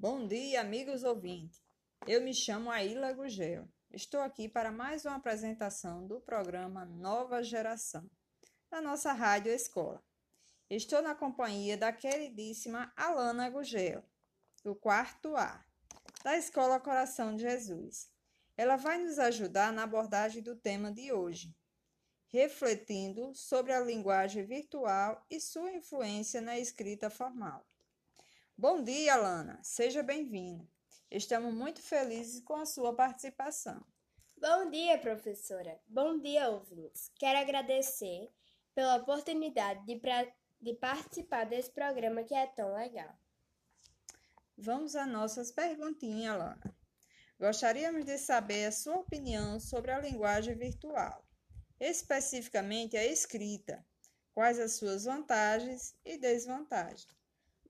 Bom dia, amigos ouvintes. Eu me chamo Aila Gugel. Estou aqui para mais uma apresentação do programa Nova Geração, da nossa rádio escola. Estou na companhia da queridíssima Alana Gugel, do quarto A, da Escola Coração de Jesus. Ela vai nos ajudar na abordagem do tema de hoje, refletindo sobre a linguagem virtual e sua influência na escrita formal. Bom dia, Alana. Seja bem-vinda. Estamos muito felizes com a sua participação. Bom dia, professora. Bom dia, ouvintes. Quero agradecer pela oportunidade de, pra... de participar desse programa que é tão legal. Vamos às nossas perguntinhas, Alana. Gostaríamos de saber a sua opinião sobre a linguagem virtual, especificamente a escrita. Quais as suas vantagens e desvantagens?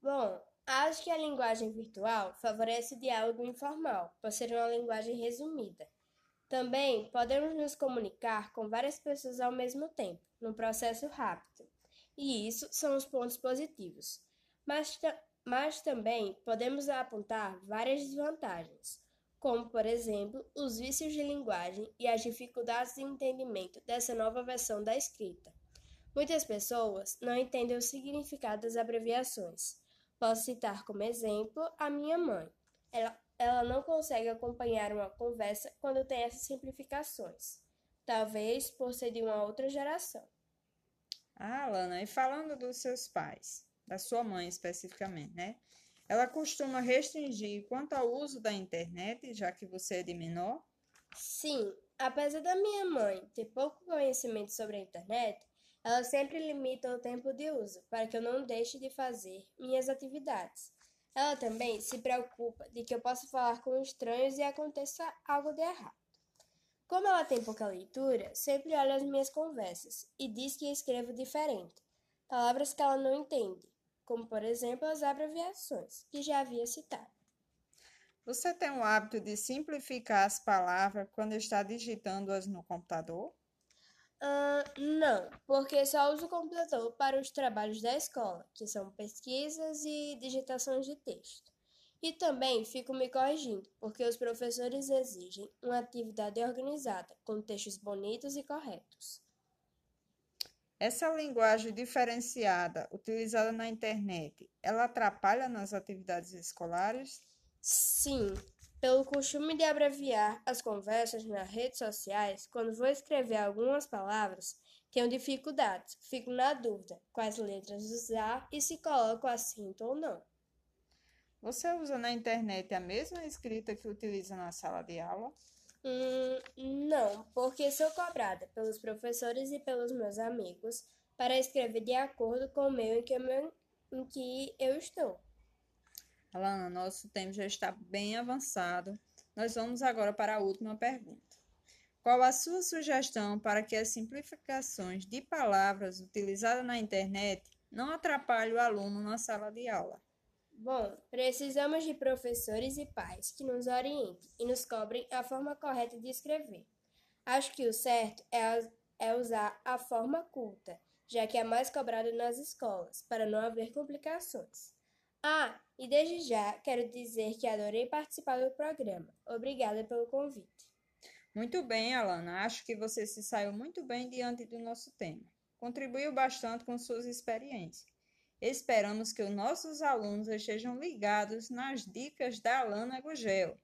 Bom, Acho que a linguagem virtual favorece o diálogo informal, por ser uma linguagem resumida. Também podemos nos comunicar com várias pessoas ao mesmo tempo, num processo rápido. E isso são os pontos positivos. Mas, mas também podemos apontar várias desvantagens, como, por exemplo, os vícios de linguagem e as dificuldades de entendimento dessa nova versão da escrita. Muitas pessoas não entendem o significado das abreviações Posso citar como exemplo a minha mãe. Ela, ela não consegue acompanhar uma conversa quando tem essas simplificações, talvez por ser de uma outra geração. Ah, Lana, e falando dos seus pais, da sua mãe especificamente, né? Ela costuma restringir quanto ao uso da internet, já que você é de menor? Sim, apesar da minha mãe ter pouco conhecimento sobre a internet, ela sempre limita o tempo de uso para que eu não deixe de fazer minhas atividades. Ela também se preocupa de que eu possa falar com estranhos e aconteça algo de errado. Como ela tem pouca leitura, sempre olha as minhas conversas e diz que escrevo diferente, palavras que ela não entende, como por exemplo as abreviações, que já havia citado. Você tem o hábito de simplificar as palavras quando está digitando-as no computador? Uh, não, porque só uso o computador para os trabalhos da escola, que são pesquisas e digitações de texto. E também fico me corrigindo, porque os professores exigem uma atividade organizada, com textos bonitos e corretos. Essa linguagem diferenciada utilizada na internet, ela atrapalha nas atividades escolares? Sim, pelo costume de abreviar as conversas nas redes sociais, quando vou escrever algumas palavras, tenho dificuldades, fico na dúvida quais letras usar e se coloco acento ou não. Você usa na internet a mesma escrita que utiliza na sala de aula? Hum, não, porque sou cobrada pelos professores e pelos meus amigos para escrever de acordo com o meio em que eu, em que eu estou. Alana, nosso tempo já está bem avançado. Nós vamos agora para a última pergunta. Qual a sua sugestão para que as simplificações de palavras utilizadas na internet não atrapalhem o aluno na sala de aula? Bom, precisamos de professores e pais que nos orientem e nos cobrem a forma correta de escrever. Acho que o certo é, é usar a forma culta, já que é mais cobrada nas escolas, para não haver complicações. Ah, e desde já quero dizer que adorei participar do programa. Obrigada pelo convite. Muito bem, Alana. Acho que você se saiu muito bem diante do nosso tema. Contribuiu bastante com suas experiências. Esperamos que os nossos alunos estejam ligados nas dicas da Alana Gugel.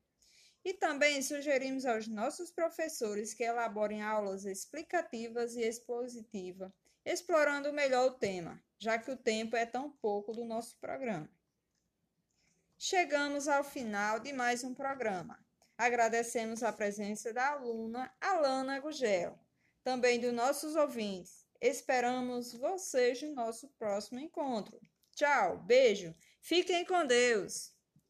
E também sugerimos aos nossos professores que elaborem aulas explicativas e expositivas, explorando melhor o tema, já que o tempo é tão pouco do nosso programa. Chegamos ao final de mais um programa. Agradecemos a presença da aluna Alana Gugel, também dos nossos ouvintes. Esperamos vocês no nosso próximo encontro. Tchau, beijo, fiquem com Deus!